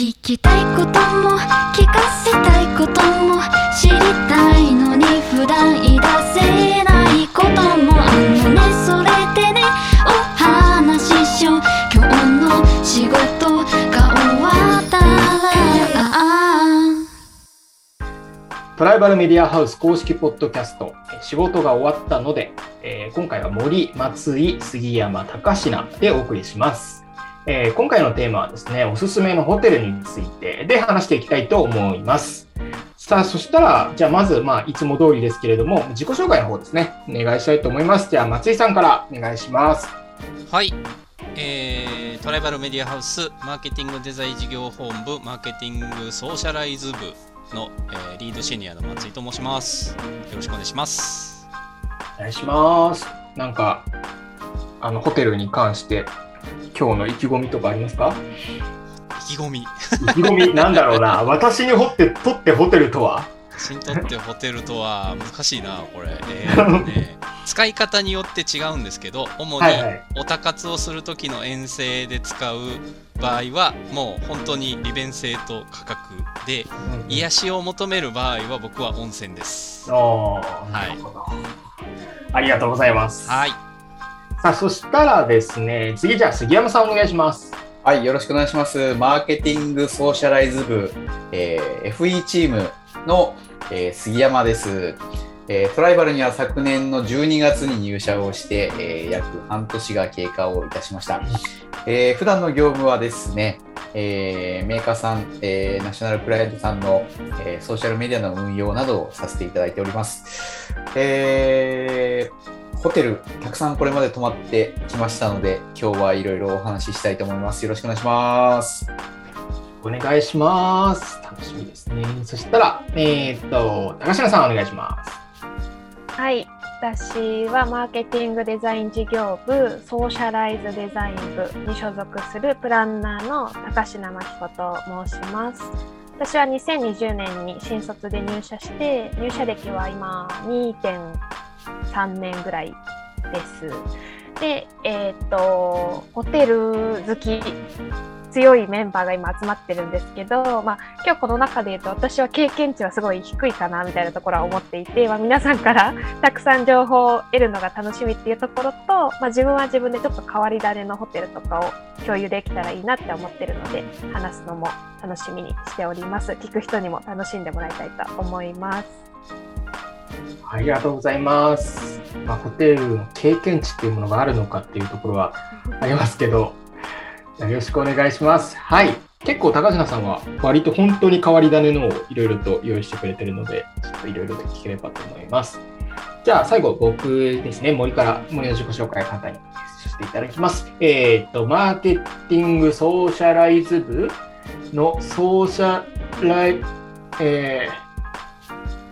聞きたいことも聞かせたいことも知りたいのに普段言い出せないこともあのね。それでねお話ししよう。今日の仕事が終わったら。トライバルメディアハウス公式ポッドキャスト、え仕事が終わったので、えー今回は森、松井、杉山、高品でお送りします。えー今回のテーマはですね、おすすめのホテルについてで話していきたいと思います。さあ、そしたら、じゃあまず、まあ、いつも通りですけれども、自己紹介の方ですね、お願いしたいと思います。じゃあ、松井さんからお願いします。はい、えートライバルメディアハウスマーケティングデザイン事業本部マーケティングソーシャライズ部の、えーリードシニアの松井と申します。よろしくお願いします。お願いします。なんか、あの、ホテルに関して、今日の意気込みとかありますか？意気込み。意気込み？なんだろうな。私に掘って、取ってホテルとは？私にとってホテルとは難しいな、これ。えーとね 使い方によって違うんですけど、主におたかつをする時の遠征で使う場合は、もう本当に利便性と価格で、癒しを求める場合は僕は温泉です。はいありがとうございます。はい。さあ、そしたらですね、次じゃあ杉山さんお願いします。はい、よろしくお願いします。マーケティングソーシャライズ部、えー FE チームの、えー杉山です、えートライバルには昨年の12月に入社をして、えー約半年が経過をいたしました。えー普段の業務はですね、えーメーカーさん、えーナショナルクライアントさんの、えーソーシャルメディアの運用などをさせていただいております。えーホテル、たくさんこれまで泊まってきましたので、今日はいろいろお話ししたいと思います。よろしくお願いします。お願いします。楽しみですね。そしたら、えーっと、高階さんお願いします。はい、私はマーケティングデザイン事業部ソーシャライズデザイン部に所属するプランナーの高階真紀子と申します。私は2020年に新卒で入社して、入社歴は今3年ぐらいです。で、えっ、と、ホテル好き、強いメンバーが今集まってるんですけど、まあ、今日この中で言うと私は経験値はすごい低いかなみたいなところは思っていて、まあ、皆さんから たくさん情報を得るのが楽しみっていうところと、まあ、自分は自分でちょっと変わり種のホテルとかを共有できたらいいなって思ってるので話すのも楽しみにしております聞く人にも楽しんでもらいたいと思いますありがとうございます。まあ、ホテルの経験値っていうものがあるのかっていうところはありますけど、よろしくお願いします。はい。結構高階さんは割と本当に変わり種のをいろいろと用意してくれてるので、ちょっといろいろと聞ければと思います。じゃあ最後僕ですね、森から森の自己紹介簡単にさせていただきます。えっ、と、マーケティングソーシャライズ部のソーシャライ、えー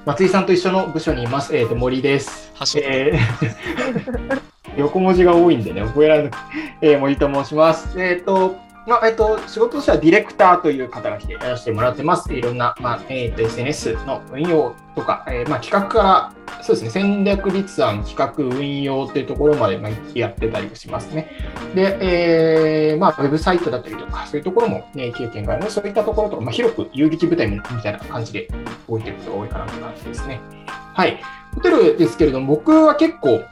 松井さんと一緒の部署にいます。えっ、と、森です。えー 横文字が多いんでね、覚えられなくて、えー森と申します。えっ、と、まあ、えっ、と、仕事としてはディレクターという肩書きでやらせてもらってます。いろんな、まあ、えっ、と、SNS の運用とか、えーまあ、企画から、そうですね、戦略立案、企画、運用っていうところまで、まあ、やってたりしますね。で、えーまあ、ウェブサイトだったりとか、そういうところも、ね、経験があるので、そういったところとか、まあ、広く遊撃部隊みたいな感じで動いてることが多いかなという感じですね。はい。ホテルですけれども、僕は結構、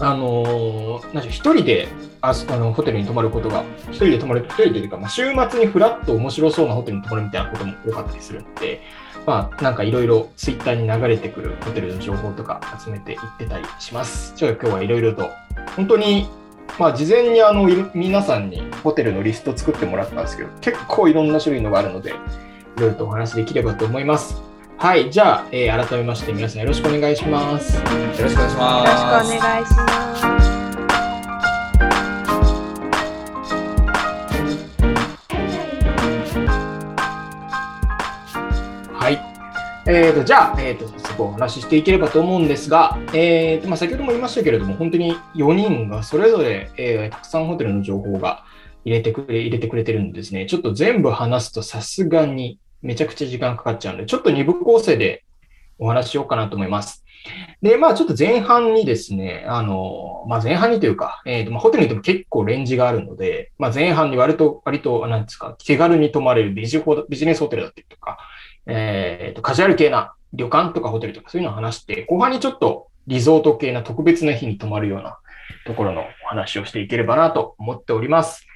あのーなんでしょう一人であそあのホテルに泊まることが、一人で泊まる、一人でというか、まあ、週末にフラッと面白そうなホテルに泊まるみたいなことも多かったりするので、まあ、なんかいろいろツイッターに流れてくるホテルの情報とか集めていってたりします。ちょっと今日はいろいろと、本当に、まあ、事前にあの皆さんにホテルのリスト作ってもらったんですけど、結構いろんな種類のがあるので、いろいろとお話できればと思います。はい、じゃあ、えー改めまして皆さんよろしくお願いします。よろしくお願いしよます。ろしくお願いしますえー、とじゃあ、えー、と早速お話ししていければと思うんですが、えーとまあ、先ほども言いましたけれども、本当に4人がそれぞれ、えーたくさんホテルの情報が入れてくれ入れてくれてるんですね。ちょっと全部話すとさすがにめちゃくちゃ時間かかっちゃうので、ちょっと2部構成でお話ししようかなと思います。で、まあちょっと前半にですね、あの、まあ前半にというか、えーとまあ、ホテルに行っても結構レンジがあるので、まあ前半に割と、割と、なんですか、手軽に泊まれるビジホビジネスホテルだったりとか、えーと、カジュアル系な旅館とかホテルとかそういうのを話して、後半にちょっとリゾート系な特別な日に泊まるようなところのお話をしていければなと思っております。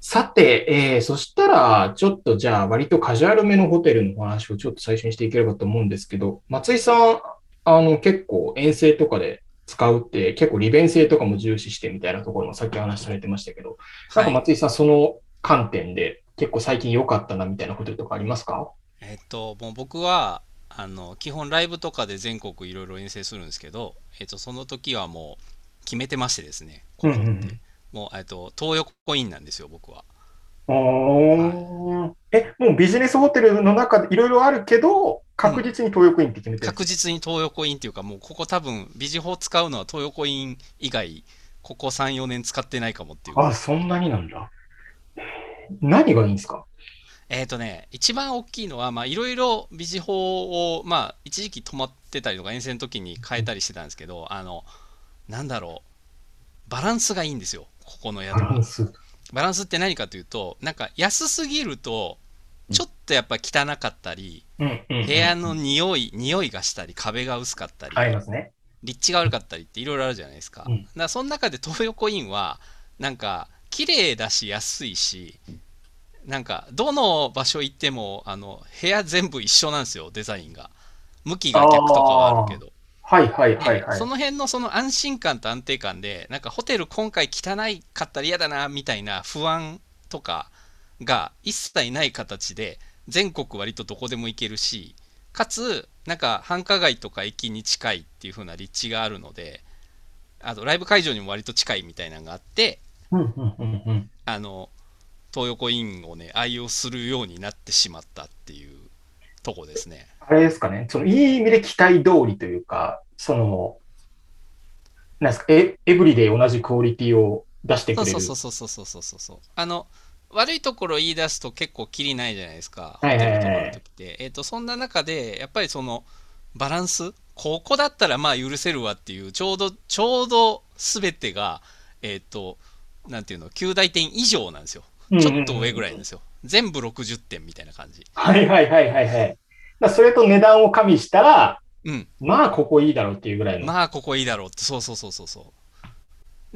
さて、えー、そしたら、ちょっとじゃあ、割とカジュアルめのホテルのお話をちょっと最初にしていければと思うんですけど、松井さん、あの、結構遠征とかで使うって、結構利便性とかも重視してみたいなところもさっき話されてましたけど、なんか松井さん、その観点で結構最近良かったなみたいなホテルとかありますか？えっと、もう僕は、あの、基本ライブとかで全国いろいろ遠征するんですけど、えっと、その時はもう決めてましてですね、うんうんうんもう、えっと、東横インなんですよ、僕は。おーえ、もうビジネスホテルの中でいろいろあるけど、確実に東横インって決めてる、確実に東横インっていうか、もうここ多分、ビジホ使うのは東横イン以外、ここ3、4年使ってないかもっていう。あ、そんなになんだ。何がいいんですか？えっ、とね、一番大きいのは、まあ、いろいろビジホを、まあ、一時期泊まってたりとか、遠征の時に変えたりしてたんですけど、あの、なんだろう、バランスがいいんですよ、ここの宿はバラン。ス。って何かというと、なんか安すぎると、ちょっとやっぱ汚かったり、部屋の匂い、匂いがしたり、壁が薄かったり、ありますね。立地が悪かったりっていろいろあるじゃないですか。うんだからその中で東横インは、なんか、綺麗だし安いし、なんか、どの場所行っても、あの、部屋全部一緒なんですよ、デザインが。向きが逆とかはあるけど。はいはいはいはい。その辺のその安心感と安定感で、なんかホテル今回汚いかったら嫌だな、みたいな不安とかが一切ない形で、全国割とどこでも行けるし、かつ、なんか繁華街とか駅に近いっていう風な立地があるので、あとライブ会場にも割と近いみたいなのがあって。あの、東横インをね、愛用するようになってしまったっていうとこですね。あれですかね、そのいい意味で期待通りというか、その、なんですか、エエブリデイ同じクオリティを出してくれる。そうそうそうそうそうそうそう。あの、悪いところを言い出すと結構きりないじゃないですか、ホテルとかの。えっ、ー、と、そんな中で、やっぱりその、バランス？ここだったらまあ許せるわっていうちょうどちょうどすべてがえっ、ー、とんていうの9大点以上なんですよちょっと上ぐらいなんですよ、全部60点みたいな感じ。はいはいはいはいはい。だそれと値段を加味したら、うん。まあここいいだろうっていうぐらいの。まあここいいだろうって。そうそうそうそうそう。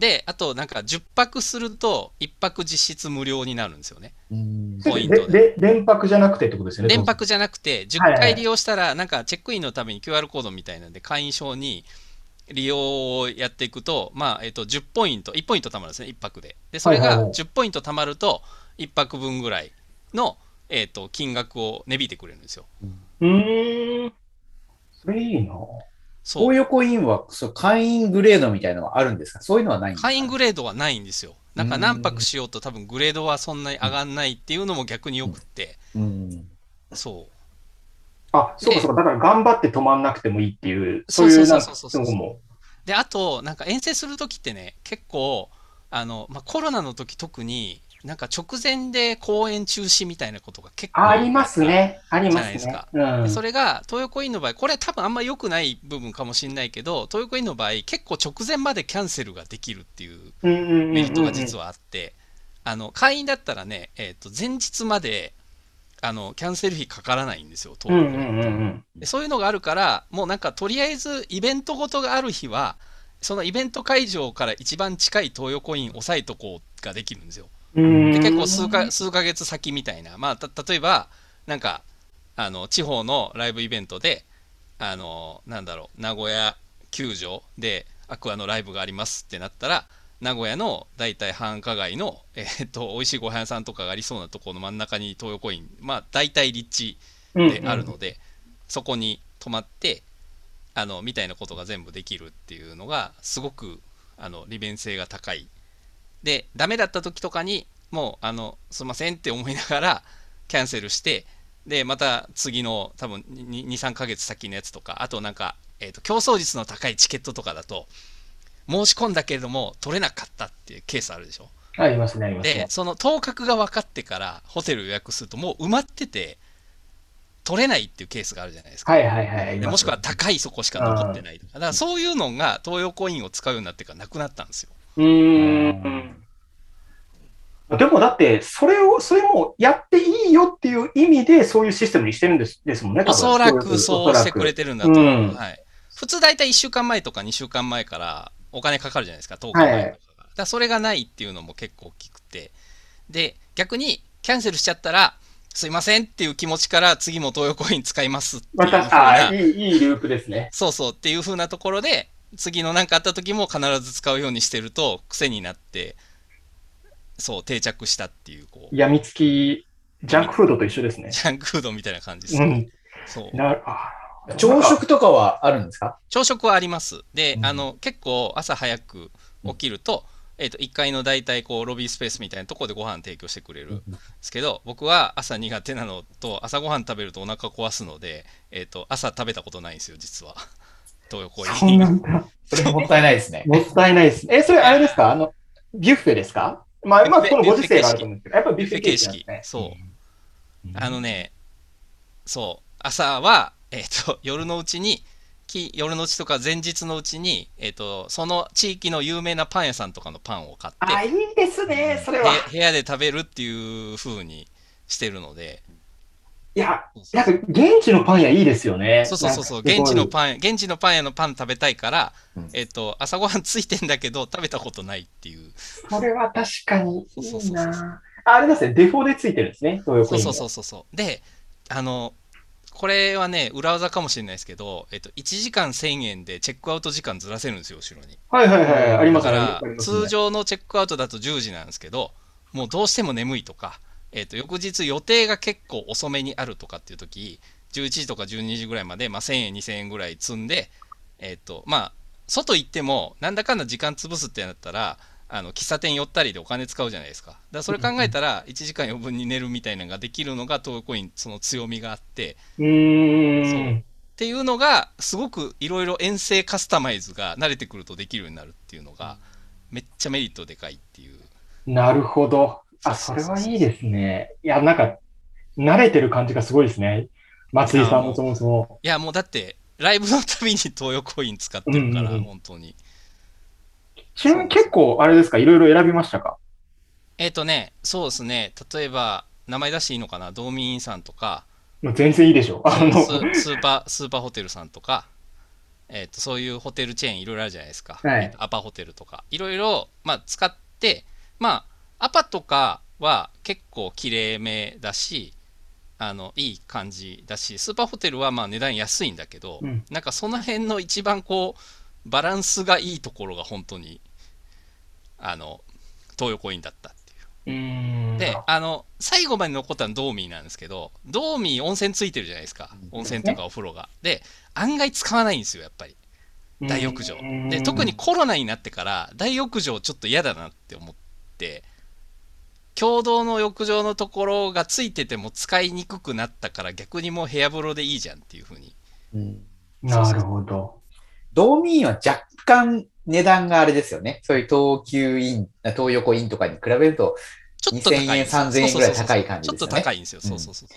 であとなんか10泊すると1泊実質無料になるんですよね。うん。ポイントで。連泊じゃなくてってことですよね。連泊じゃなくて、10はいはい回利用したら、なんかチェックインのために QR コードみたいなんで、会員証に利用をやっていくと、まあ、えっと、10ポイント、1ポイント貯まるんですね、1泊で。で、それがはいはいはい10ポイント貯まると、1泊分ぐらいの、えっと、金額を値引いてくれるんですよ。うーん。それいいな。そう。東横インはそう会員グレードみたいなのはあるんですか？そういうのはないんですか？会員グレードはないんですよ。なんか何泊しようと多分グレードはそんなに上がんないっていうのも逆によくって、うんそう。あ、そうかそうか。だから頑張って止まんなくてもいいっていう、そそういうなんかそうそうそうとこも。で、あと、なんか遠征するときってね、結構、あの、まあ、コロナの時特に、なんか直前で公演中止みたいなことが結構ありますね。ありますねじゃないですか。うんで。それが東横インの場合、これは多分あんま良くない部分かもしれないけど、東横インの場合、結構直前までキャンセルができるっていうメリットが実はあって、あの会員だったらね、えー、と前日まであのキャンセル費かからないんですよ、うん東横インってうんうんうん。でそういうのがあるから、もうなんかとりあえずイベントごとがある日は、そのイベント会場から一番近い東横イン押さえとこうができるんですよ。うんで結構数か数ヶ月先みたいな、まあ、た例えば、なんかあの地方のライブイベントで、あのなんだろう、名古屋球場でアクアのライブがありますってなったら、名古屋の大体繁華街の、えーっと美味しいご飯屋さんとかがありそうなところの真ん中に東横イン、まあ、大体立地であるので、そこに泊まってあのみたいなことが全部できるっていうのがすごくあの利便性が高い。でダメだった時とかにもうあのすいませんって思いながらキャンセルしてでまた次の多分23ヶ月先のやつとかあとなんか、えーと競争率の高いチケットとかだと申し込んだけれども取れなかったっていうケースあるでしょ？ありますね、ありますね。でその当確が分かってからホテル予約するともう埋まってて取れないっていうケースがあるじゃないですか。はいはいはい。でもしくは高いそこしか残ってないとか。だからそういうのが東洋コインを使うようになってからなくなったんですよ。うーん。でもだって、それを、それもやっていいよっていう意味で、そういうシステムにしてるんですですもんね、おそらくそうしてくれててるんだと思う。うんはい、普通大体1週間前とか2週間前からお金かかるじゃないですか、10日前とかが。だそれがないっていうのも結構大きくて。で、逆にキャンセルしちゃったら、すいませんっていう気持ちから次も東洋コイン使いますっていうああ、いい、いいループですね。そうそうっていう風なところで、次の何かあった時も必ず使うようにしてると癖になって、そう定着したっていう、こう、やみつき、ジャンクフードと一緒ですね。ジャンクフードみたいな感じですね。うん。そう。なあ朝食とかはあるんですか？朝食はあります。で、うんあの、結構朝早く起きると、えっ、と、1階の大体こう、ロビースペースみたいなところでご飯提供してくれるんですけど、僕は朝苦手なのと、朝ご飯食べるとお腹壊すので、えっ、と、朝食べたことないんですよ、実は。東洋コそ。んなんだ。それもったいないですね。もったいないです。え、それあれですか？あの、ビュッフェですか？まあ、まあ、ビュッフェこのご時世があると思うんですけど、やっぱりビュッフェ形式。そう。あのね、そう、朝は、えっ、と、夜のうちに、き夜のうちとか前日のうちに、えっ、と、その地域の有名なパン屋さんとかのパンを買って、あ、いいですね、それは。へ部屋で食べるっていう風にしてるので、いや、なんか現地のパン屋いいですよね。そうそうそうそう、現地のパン、現地のパン屋のパン食べたいから、うんえっ、と、朝ごはんついてんだけど、食べたことないっていう。これは確かにいいそうそうそうそうな。ああれですね、デフォでついてるんですね、そうそうそうそう。で、あの、これはね、裏技かもしれないですけど、えっ、と、1時間1000円でチェックアウト時間ずらせるんですよ、後ろに。はいはいはい、ありますだからね。通常のチェックアウトだと10時なんですけど、もうどうしても眠いとか、えっと翌日予定が結構遅めにあるとかっていう時11時とか12時ぐらいまで、まあ、1000円、2000円ぐらい積んで、えっとまあ、外行っても、なんだかんだ時間潰すってなったら、あの喫茶店寄ったりでお金使うじゃないですか。だからそれ考えたら、1時間余分に寝るみたいなのができるのが、東横イン、その強みがあって、うーん。っていうのが、すごくいろいろ遠征カスタマイズが慣れてくるとできるようになるっていうのが、めっちゃメリットでかいっていう。なるほど。あ、それはいいですね。いや、なんか、慣れてる感じがすごいですね。松井さんもそもそも。いや、もうだって、ライブのたびに東洋コイン使ってるから、うんうんうん本当に。ちなみに結構、あれですか、いろいろ選びましたか？えっ、とね、そうですね、例えば、名前出していいのかな、道民さんとか、全然いいでしょ。あの、ススーパー、スーパーホテルさんとか、えっ、と、そういうホテルチェーンいろいろあるじゃないですか。はい。えーとアパホテルとか、いろいろ、まあ、使って、まあ、アパとかは結構綺麗めだし、あの、いい感じだし、スーパーホテルはまあ値段安いんだけど、うん。なんかその辺の一番こう、バランスがいいところが本当に、あの、東洋コインだったっていう。で、あの、最後まで残ったのはドーミーなんですけど、ドーミー温泉ついてるじゃないですか。温泉とかお風呂が。で、案外使わないんですよ、やっぱり。大浴場。で、特にコロナになってから、大浴場ちょっと嫌だなって思って、共同の浴場のところがついてても使いにくくなったから逆にもう部屋風呂でいいじゃんっていうふうに。うんなるほど。ドーミーンは若干値段があれですよね。そういう東急イン、東横インとかに比べると、ちょっと高いんですよ。2000円3000円ぐらい高い感じですよねちょっと高いんですよ。そうそうそう。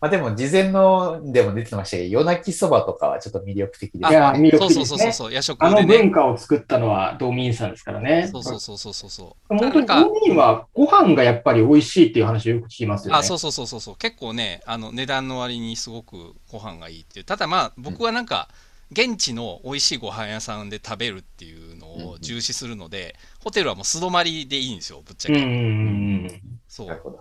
まあでも事前のでも出てましたけど、夜泣きそばとかはちょっと魅力的ですいや魅力そう的ですねそうそうそう。夜食あの。文化を作ったのはドーミーンさんですからね。そうそうそうそうそうそう。本当にドなんかーミーンはご飯がやっぱり美味しいっていう話をよく聞きますよね。あそうそうそうそうそう結構ねあの値段の割にすごくご飯がいいっていうただまあ僕はなんか現地の美味しいご飯屋さんで食べるっていうのを重視するので、ホテルはもう素泊まりでいいんですよぶっちゃけ、うんうんうんそう。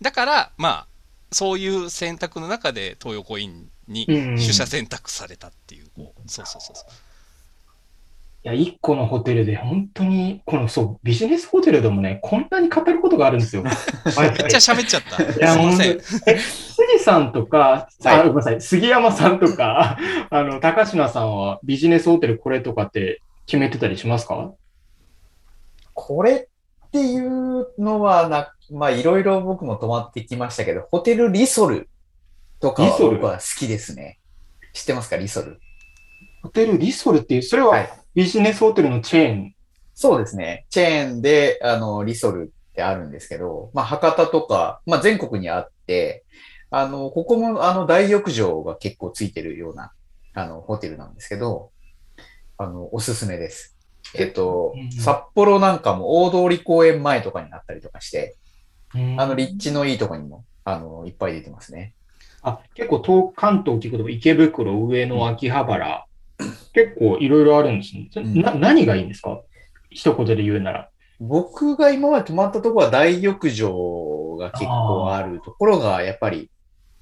だからまあそういう選択の中で東横インにうんうん。取捨選択されたっていう,、こう。そうそうそうそういや、一個のホテルで本当に、このそう、ビジネスホテルでもね、こんなに語ることがあるんですよ。めっちゃ喋っちゃった。すいやません。え、杉さんとか、はい。あごめんなさい、杉山さんとか、あの、高階さんはビジネスホテルこれとかって決めてたりしますか？これっていうのはな、まあいろいろ僕も泊まってきましたけど、ホテルリソルとかはリソル？僕は好きですね。知ってますか、リソル。ホテルリソルっていう、それは。はいビジネスホテルのチェーン。そうですね。チェーンで、あの、リソルってあるんですけど、まあ、博多とか、まあ、全国にあって、あの、ここも、あの、大浴場が結構ついてるような、あの、ホテルなんですけど、あの、おすすめです。えっとうん、札幌なんかも大通公園前とかになったりとかして、うんあの、立地のいいとこにも、あの、いっぱい出てますね。あ結構東関東っていうことも池袋、上野、秋葉原、結構いろいろあるんですね。うんな何がいいんですか？一言で言うなら。僕が今まで泊まったところは大浴場が結構あるところがやっぱり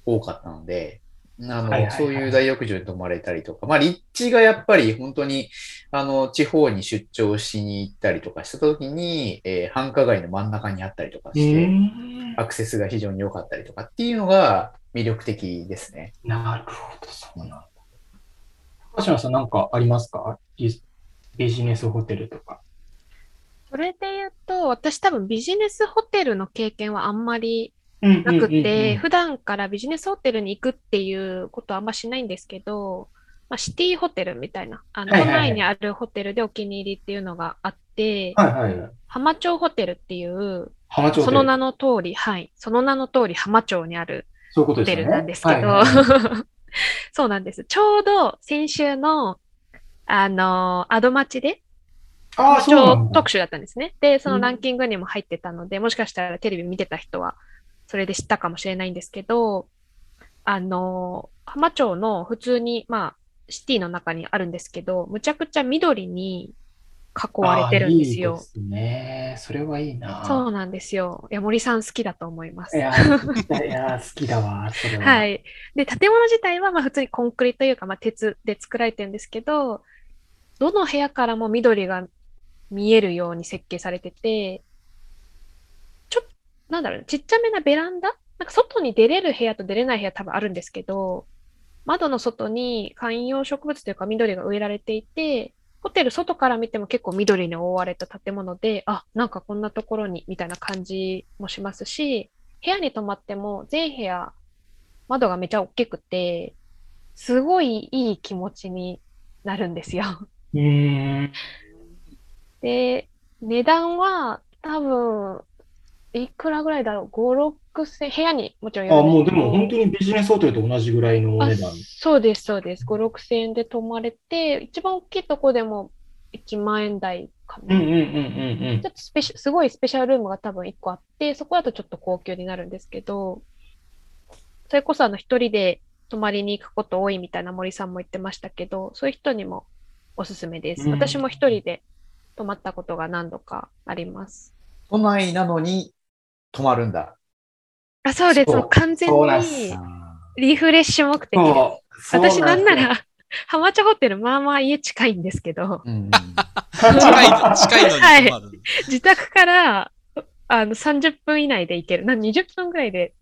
多かったので、あの、そういう大浴場に泊まれたりとか、まあ立地がやっぱり本当に、あの、地方に出張しに行ったりとかした時に、えー繁華街の真ん中にあったりとかして、アクセスが非常に良かったりとかっていうのが魅力的ですね。なるほど、そうなんだ。高島さん、なんかありますか？ビビジネスホテルとか。それで言うと、私多分ビジネスホテルの経験はあんまりななくて、普段からビジネスホテルに行くっていうことはあんましないんですけど、まあ、シティホテルみたいな、あの、はいはいはい都内にあるホテルでお気に入りっていうのがあって、はいはいはい。浜町ホテルっていう、その名の通り、はい、その名の通り浜町にあるホテ。ルなんですけど、はいはいはい そうなんです。ちょうど先週の、あの、アドマチで、ああ、そう特集だったんですね。で、そのランキングにも入ってたので、もしかしたらテレビ見てた人は、それで知ったかもしれないんですけど、あの、浜町の普通に、まあ、シティの中にあるんですけど、むちゃくちゃ緑に囲われてるんですよ。いいですね。それはいいな。そうなんですよ。いや、森さん好きだと思います。いや、いや好きだわ、それは。は。い。で、建物自体はまあ普通にコンクリというか、まあ、鉄で作られてるんですけど、どの部屋からも緑が見えるように設計されてて、ちょっと、なんだろうね、ちっちゃめなベランダ？なんか外に出れる部屋と出れない部屋多分あるんですけど、窓の外に観葉植物というか緑が植えられていて、ホテル外から見ても結構緑に覆われた建物で、あ、なんかこんなところにみたいな感じもしますし、部屋に泊まっても全部屋窓がめちゃ大きくて、すごいいい気持ちになるんですよ。で、値段は多分、いくらぐらいだろう ?5、6千、部屋にもちろんあ、もうでも本当にビジネスホテルと同じぐらいのおあ値段。そうです、そうです。5、6千円で泊まれて、一番大きいとこでも1万円台かな。うんうんうんうんうんちょっとスペシャ、すごいスペシャルルームが多分1個あって、そこだとちょっと高級になるんですけど、それこそあの一人で泊まりに行くこと多いみたいな森さんも言ってましたけど、そういう人にもおすすめです。うん私も一人で泊まったことが何度かあります。都内なのに泊まるんだ。あ、そうです。完全にすリフレッシュ目的で私なんなら、浜茶ホテル、まあまあ家近いんですけど、うん近いの、近いのにはい。自宅からあの30分以内で行ける。な20分ぐらいで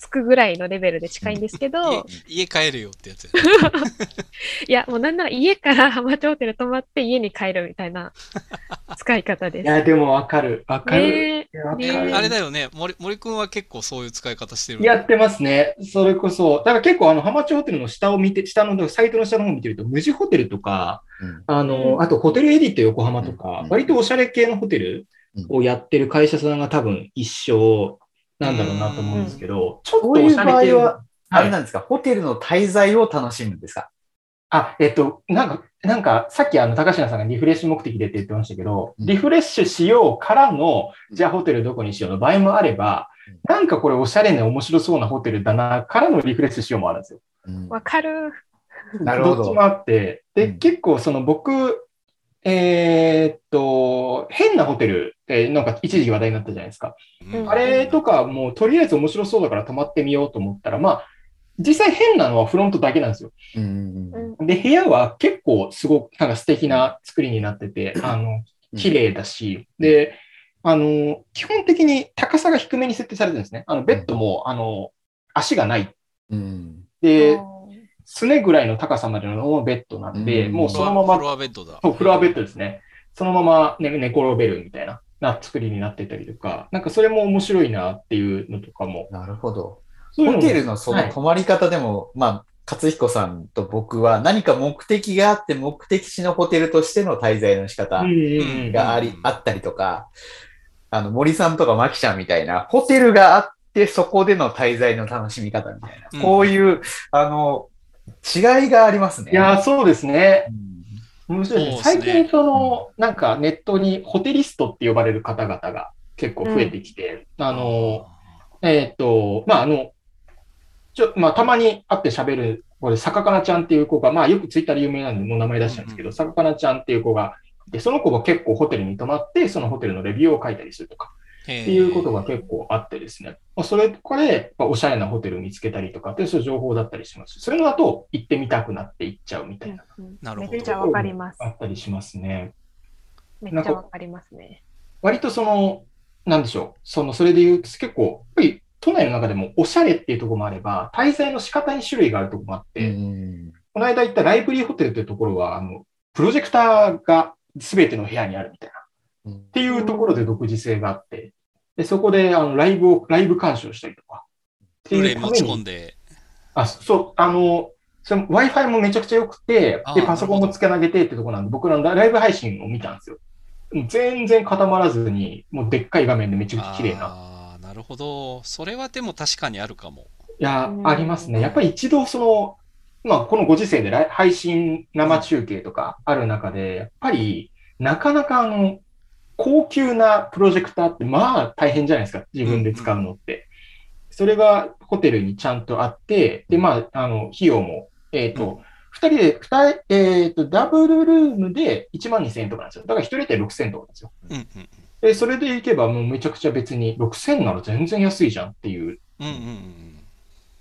着くぐらいのレベルで近いんですけど、家家帰るよってやつや。いや、もうなんなら家から浜茶ホテル泊まって家に帰るみたいな 使い方です。いや、でもわかる。わかる。ねかねるあれだよね、森森くんは結構そういう使い方してる。やってますね。それこそ。だから結構、あの、浜町ホテルの下を見て、下の、サイトの下の方を見てると、無地ホテルとか、うんあの、うんあとホテルエディット横浜とか、うん割とおしゃれ系のホテルをやってる会社さんが多分一緒なんだろうなと思うんですけど、ちょっとおしゃれ系場合は、あはい。れなんですか、ホテルの滞在を楽しむんですか？あ、えっと、なんか、なんか、さっきあの、高階さんがリフレッシュ目的でって言ってましたけど、うん。リフレッシュしようからの、じゃあホテルどこにしようの場合もあればうん、なんかこれおしゃれで面白そうなホテルだな、からのリフレッシュしようもあるんですよ。うん。わかる。なるほどどっちもあって、で、うん。結構その僕、えーっと、変なホテルってなんか一時期話題になったじゃないですか。うんあれとかもうとりあえず面白そうだから泊まってみようと思ったら、まあ、実際変なのはフロントだけなんですよ。うんうんうんで、部屋は結構すごくなんか素敵な作りになってて、あの、綺麗だし、で、あの、基本的に高さが低めに設定されてるんですね。あの、ベッドも、あの、足がない。うんで、あすねぐらいの高さまでのベッドなんで、うんもうそのまま、フロアベッドだ。そうフロアベッドですね。そのまま寝寝転べるみたいな、な作りになってたりとか、なんかそれも面白いなっていうのとかも。なるほど。そういうホテルのそのはい泊まり方でも、まあ、勝彦さんと僕は何か目的があって、目的地のホテルとしての滞在の仕方があり、うんあったりとか、あの、森さんとかマキちゃんみたいな、ホテルがあってそこでの滞在の楽しみ方みたいな、うんこういう、あの、違いがありますね。いやー、そうですねう。ん面白いですね。最近、その、なんかネットにホテリストって呼ばれる方々が結構増えてきて、あの、えっ、と、まあ、あの、ちょ、まあ、たまに会って喋る、これ、坂かなちゃんっていう子が、まあ、よくツイッターで有名なんで、もう名前出しちゃうんですけど、坂かなちゃんっていう子がいて、その子が結構ホテルに泊まって、そのホテルのレビューを書いたりするとか、っっていうことが結構あってですね。まあ、それとかで、まあ、おしゃれなホテルを見つけたりとかって、そういう情報だったりしますし。そういうのだと、行ってみたくなって行っちゃうみたいな、うんなるほどめっちゃわかります。あったりしますね。めっちゃわかりますね。割とその、なんでしょう。その、それで言うと結構、やっぱり都内の中でもおしゃれっていうところもあれば、滞在の仕方に種類があるところもあって、うんこの間行ったライブリーホテルというところは、あの、プロジェクターが全ての部屋にあるみたいな、うんっていうところで独自性があって、で、そこで、あの、ライブを、ライブ鑑賞したりとか。ってプレイ持ちいうために込んで、あ、そう、あの、その Wi-Fi もめちゃくちゃ良くてあ、で、ーパソコンもつけ投げてってとこなんで、僕らのライブ配信を見たんですよ。全然固まらずに、もうでっかい画面でめちゃくちゃ綺麗な。ああ、なるほど。それはでも確かにあるかも。いやう、んありますね。やっぱり一度その、まあ、このご時世で配信生中継とかある中で、やっぱり、なかなかあの、高級なプロジェクターって、まあ大変じゃないですか。自分で使うのって。それがホテルにちゃんとあって、で、まあ、あの、費用も、えっ、うんと、二人で、二人、えっ、と、ダブルルームで1万2000円とかなんですよ。だから一人で6000円とかなんですよ。うんうんで、それでいけばもうめちゃくちゃ別に6000なら全然安いじゃんっていう、うん。うんうんうん。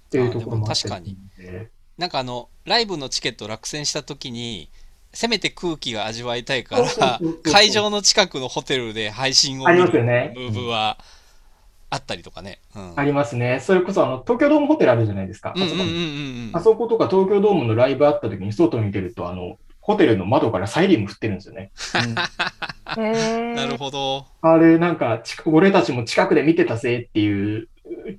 っていうところもあったりあでもするんでなんかあの、ライブのチケット落選した時に、せめて空気が味わいたいから会場の近くのホテルで配信をあり見るますよね。ムーブはあったりとかね。うん。ありますね。それこそあの、東京ドームホテルあるじゃないですか。あそことか東京ドームのライブあった時に外に出ると、あの、ホテルの窓からサイリウム振ってるんですよね。なるほど。あれ、なんか、ち俺たちも近くで見てたぜっていう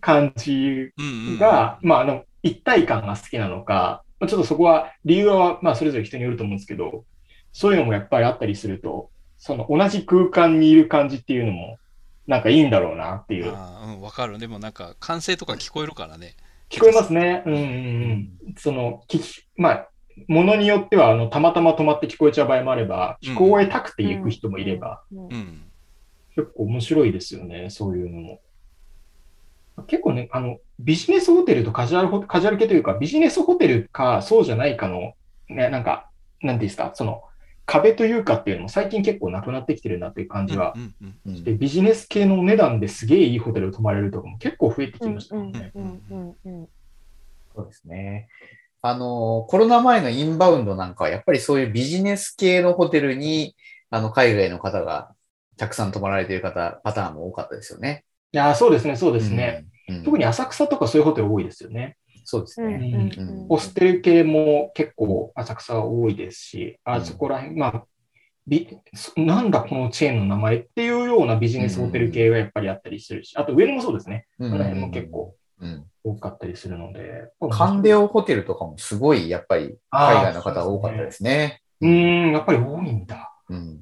感じうんうんうん。が、まあ、あの、一体感が好きなのか、まあちょっとそこは、理由は、まあ、それぞれ人によると思うんですけど、そういうのもやっぱりあったりすると、その同じ空間にいる感じっていうのも、なんかいいんだろうなっていう。あーうん、わかる。でもなんか、歓声とか聞こえるからね。聞こえますね。うんうんうん。その、聞き、まあ、ものによっては、あの、たまたま止まって聞こえちゃう場合もあれば、うん聞こえたくて行く人もいれば、うんうん。結構面白いですよね、そういうのも。結構ね、あの、ビジネスホテルとカジュアルホ、カジュアル系というか、ビジネスホテルか、そうじゃないかの、ね、なんか、なんていうんですか、その、壁というかっていうのも最近結構なくなってきてるなっていう感じはうんうんうんうんで、ビジネス系のお値段ですげえいいホテル泊まれるとかも結構増えてきうんましたもんね。うんうんうんうんそうですね。あの、コロナ前のインバウンドなんかは、やっぱりそういうビジネス系のホテルに、あの、海外の方がたくさん泊まられている方、パターンも多かったですよね。いやー、そうですね、そうですね。うん。特に浅草とかそういうホテル多いですよね。うんそうですね。うんうんホステル系も結構浅草は多いですし、あそこら辺、まあ、ビなんだこのチェーンの名前っていうようなビジネスホテル系がやっぱりあったりするし、あと上野もそうですね。うんこの辺も結構うん。多かったりするので。カンデオホテルとかもすごい、やっぱり海外の方多かったですね。うーん、やっぱり多いんだ。うん。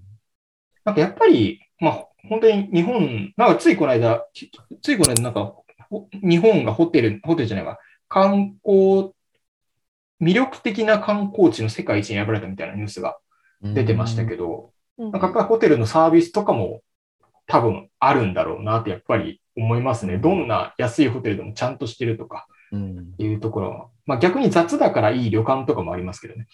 なんかやっぱり、まあ、本当に日本、なんかついこの間、きついこの間、なんか、ほ日本がホテル、ホテルじゃないわ、観光、魅力的な観光地の世界一に選ばれたみたいなニュースが出てましたけど、うんなんかやっぱりホテルのサービスとかも多分あるんだろうなってやっぱり思いますね。どんな安いホテルでもちゃんとしてるとかうん。いうところは。まあ逆に雑だからいい旅館とかもありますけどね。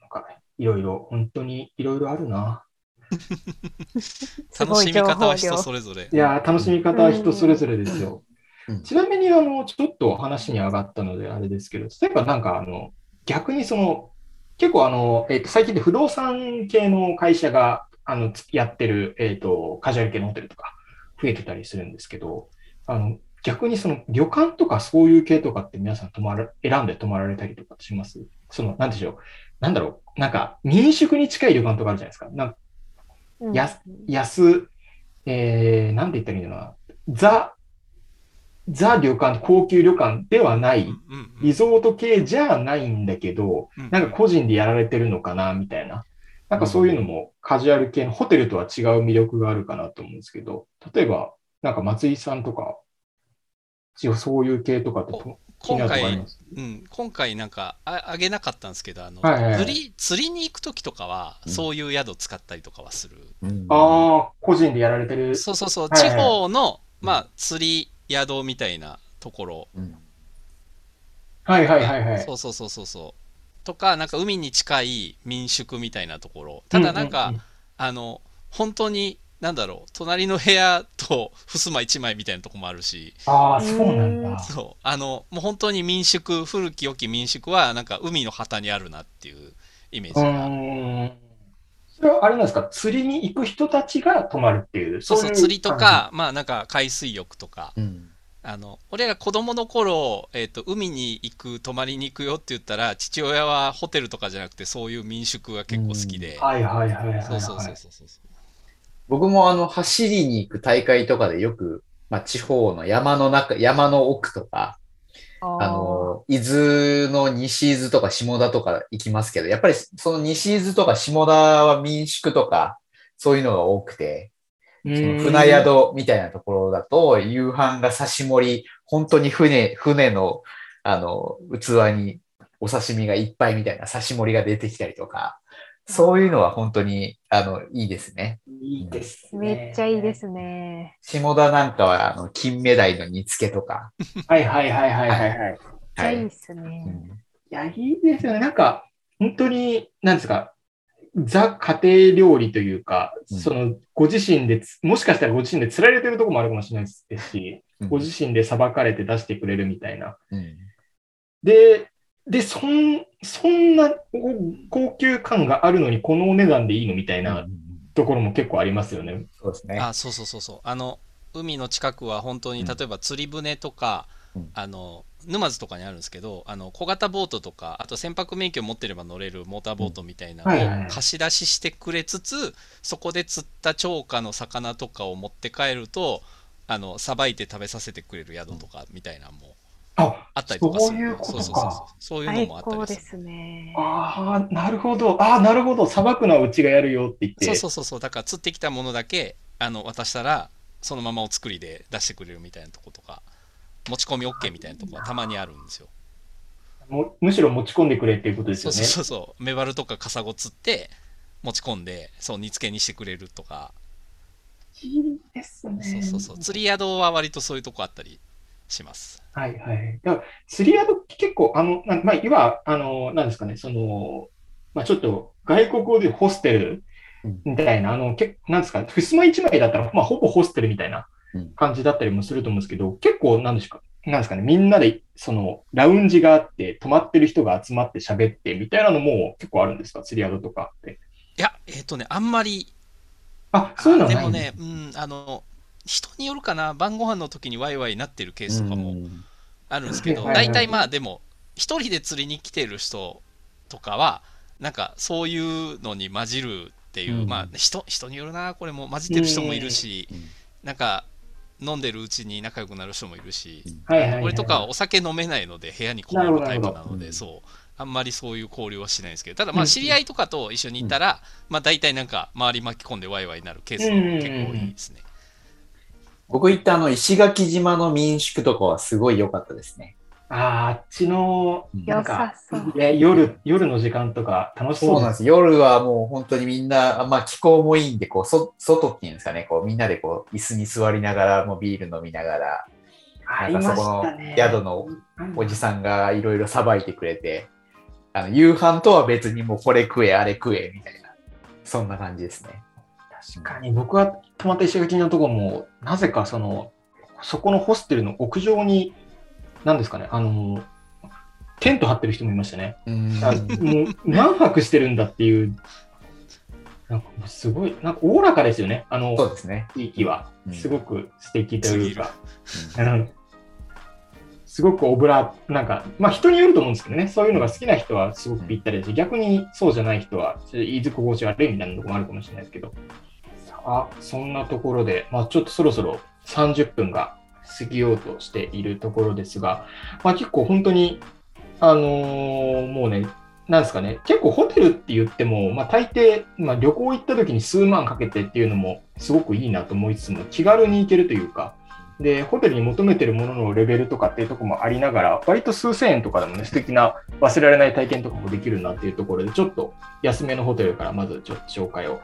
なんかいろいろ、本当にいろいろあるな。楽しみ方は人それぞれ。いやー、楽しみ方は人それぞれですようん。ちなみに、あの、ちょっと話に上がったのであれですけど、例えばなんか、あの、逆にその、結構あの、えっ、と、最近で不動産系の会社が、あの、つやってる、えっ、と、カジュアル系のホテルとか増えてたりするんですけど、あの、逆にその旅館とかそういう系とかって皆さん泊まら、選んで泊まられたりとかします？その、なんでしょう？なんだろう？なんか、民宿に近い旅館とかあるじゃないですか。なんうんや安、えー、なんて言ったらいいのかな。ザ、ザ旅館、高級旅館ではない、うんうんリゾート系じゃないんだけど、うんなんか個人でやられてるのかな、みたいな。なんかそういうのもカジュアル系のホテルとは違う魅力があるかなと思うんですけど、例えば、なんか松井さんとか、そういう系とかって今回うん、今回なんかああげなかったんですけどあの、はいはいはい。釣り釣りに行く時とかはうん。そういう宿使ったりとかはする、うん。ああ、個人でやられてる。そうそうそう、はいはい地方の、まあ、釣り宿みたいなところ、うん。はいはいはいはい。そうそうそうそうそう。とかなんか海に近い民宿みたいなところ。ただなんか、ううあの本当になんだろう隣の部屋と襖一枚みたいなとこもあるし。ああ、そうなんだ。そう。あのもう本当に民宿古き良き民宿はなんか海の旗にあるなっていうイメーうジが。それはあれなんですか？釣りに行く人たちが泊まるっていう？いそうそう釣りとかまあなんか海水浴とか。うん。あの俺ら子供の頃、えー、と海に行く泊まりに行くよって言ったら父親はホテルとかじゃなくてそういう民宿が結構好きで、はいはいはいはいはい。そうそうそうそうそう僕もあの、走りに行く大会とかでよく、まあ、地方の山の中、山の奥とか、ああの、伊豆の西伊豆とか下田とか行きますけど、やっぱりその西伊豆とか下田は民宿とか、そういうのが多くて、うそのん船宿みたいなところだと、夕飯が刺し盛り、本当に船、船の、あの、器にお刺身がいっぱいみたいな刺し盛りが出てきたりとか、そういうのは本当に、あの、いいですね。いいですね。めっちゃいいですね。下田なんかは、あの、金目鯛の煮付けとか、はいはいはいはいはいはい。めっちゃいいですね。うんいや、いいですよね。なんか、本当に、なんですか、ザ家庭料理というか、うんその、ご自身でつ、もしかしたらご自身で釣られてるとこもあるかもしれないですし、うんご自身でさばかれて出してくれるみたいな。うんで、で、そん、そんなご高級感があるのに、このお値段でいいのみたいなところも結構ありますよね。そうですね。あそうそうそうそう。あの海の近くは本当にうん。例えば釣り船とか、うん。あの沼津とかにあるんですけどあの小型ボートとかあと船舶免許持ってれば乗れるモーターボートみたいなのを貸し出ししてくれつつそこで釣った超過の魚とかを持って帰るとあのさばいて食べさせてくれる宿とかみたいなのもあ、あったりとかするそういうことそうそうそうか。そういうの最もあった高でりするすね。ああ、なるほど。ああ、なるほど。さばくのはうちがやるよって言って。そうそうそうそうだから釣ってきたものだけあの渡したらそのままお作りで出してくれるみたいなとことか持ち込み OK みたいなとこがたまにあるんですよもむしろ持ち込んでくれっていうことですよね。そうそうそうそうメバルとかカサゴ釣って持ち込んでそう煮付けにしてくれるとか、いいですね。そうそうそう釣り宿は割とそういうとこあったりしますはいはい。だから釣り宿って結構、あの、なまあ、いわあの、なんですかね、その、まあ、ちょっと外国語でホステルみたいな、あの、けなんですか、襖一枚だったら、まあ、ほぼホステルみたいなうん。感じだったりもすると思うんですけど、結構、なんですか、なんですかね、みんなで、その、ラウンジがあって、泊まってる人が集まって喋ってみたいなのも結構あるんですか、釣り宿とかって。いやえっ、とねあんまりあ、そういうの？はないでもねうんあの人によるかな晩ご飯の時にワイワイなってるケースとかもうんあるんですけど、はいはい。はい大体まあでも、一人で釣りに来てる人とかは、なんかそういうのに混じるっていう、うん。まあ人人によるな、これも混じってる人もいるし、うん。なんか飲んでるうちに仲良くなる人もいるし、はいはいはい俺とかはお酒飲めないので部屋にこもるタイプなので、そう、あんまりそういう交流はしないんですけど、ただまあうん知り合いとかと一緒にいたら、まあ大体なんか周り巻き込んでワイワイになるケースが結構多いですね。僕行ったあの、石垣島の民宿とかはすごい良かったですね。ああ、あっちの、うんなんか良さそうね夜、夜の時間とか楽しそうそうなんです。夜はもう本当にみんな、あまあ気候もいいんで、こう、そ外っていうんですかね、こう、みんなでこう、椅子に座りながら、もうビール飲みながら、なんかそこの。宿のおじさんがいろいろさばいてくれて、あの、夕飯とは別にもうこれ食え、あれ食え、みたいな、そんな感じですね。確かに僕は泊まった石垣のとこも、なぜかその、そこのホステルの屋上に、何ですかね、あの、テント張ってる人もいましたね。うもう何泊してるんだっていう、なんかもうすごい、なんかおおらかですよね、あのそうですね。地域はう。んすごく素敵というか。すうんすごくオブラ、なんか、まあ人によると思うんですけどね、そういうのが好きな人はすごくぴったりだし、逆にそうじゃない人は、言いづく心地悪いみたいなところもあるかもしれないですけど、さあ、そんなところで、まあちょっとそろそろ30分が過ぎようとしているところですが、まあ結構本当に、あのーもうね、なんですかね、結構ホテルって言っても、まあ大抵、まあ旅行行った時に数万かけてっていうのもすごくいいなと思いつつも、気軽に行けるというか、で、ホテルに求めてるもののレベルとかっていうとこもありながら、割と数千円とかでもね、素敵な忘れられない体験とかもできるなっていうところで、ちょっと安めのホテルからまずちょっと紹介を、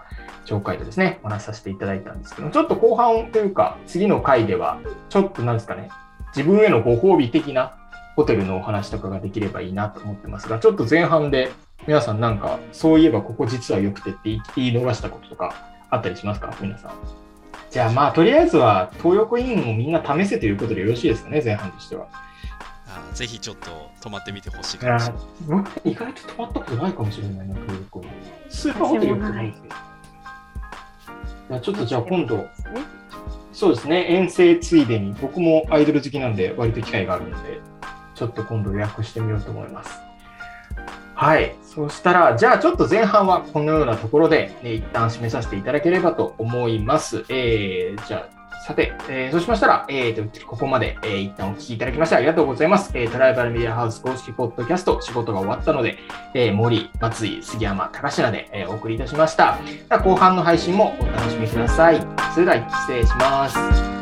紹介でですね、お話しさせていただいたんですけど、ちょっと後半というか、次の回では、ちょっとなんですかね、自分へのご褒美的なホテルのお話とかができればいいなと思ってますが、ちょっと前半で皆さんなんか、そういえばここ実は良くてって言い逃したこととかあったりしますか？皆さん。じゃあまあ、とりあえずは東横インをみんな試せということでよろしいですかね、前半としては。あーぜひちょっと泊まってみてほしいかもしれない。僕、意外と泊まったことないかもしれないな、東横イン。スーパーホテルよくないちょっとじゃあ今度。そうですね、遠征ついでに、僕もアイドル好きなんで、割と機会があるので、ちょっと今度予約してみようと思います。はい、そしたら、じゃあちょっと前半はこのようなところで、ね、一旦締めさせていただければと思います。えー、じゃあ、さて、えーそうしましたら、えーと、ここまで、えー一旦お聞きいただきましてありがとうございます。えートライバルメディアハウス公式ポッドキャスト、仕事が終わったので、えー森、松井、杉山、高階で、えーお送りいたしました。後半の配信もお楽しみください。それでは失礼します。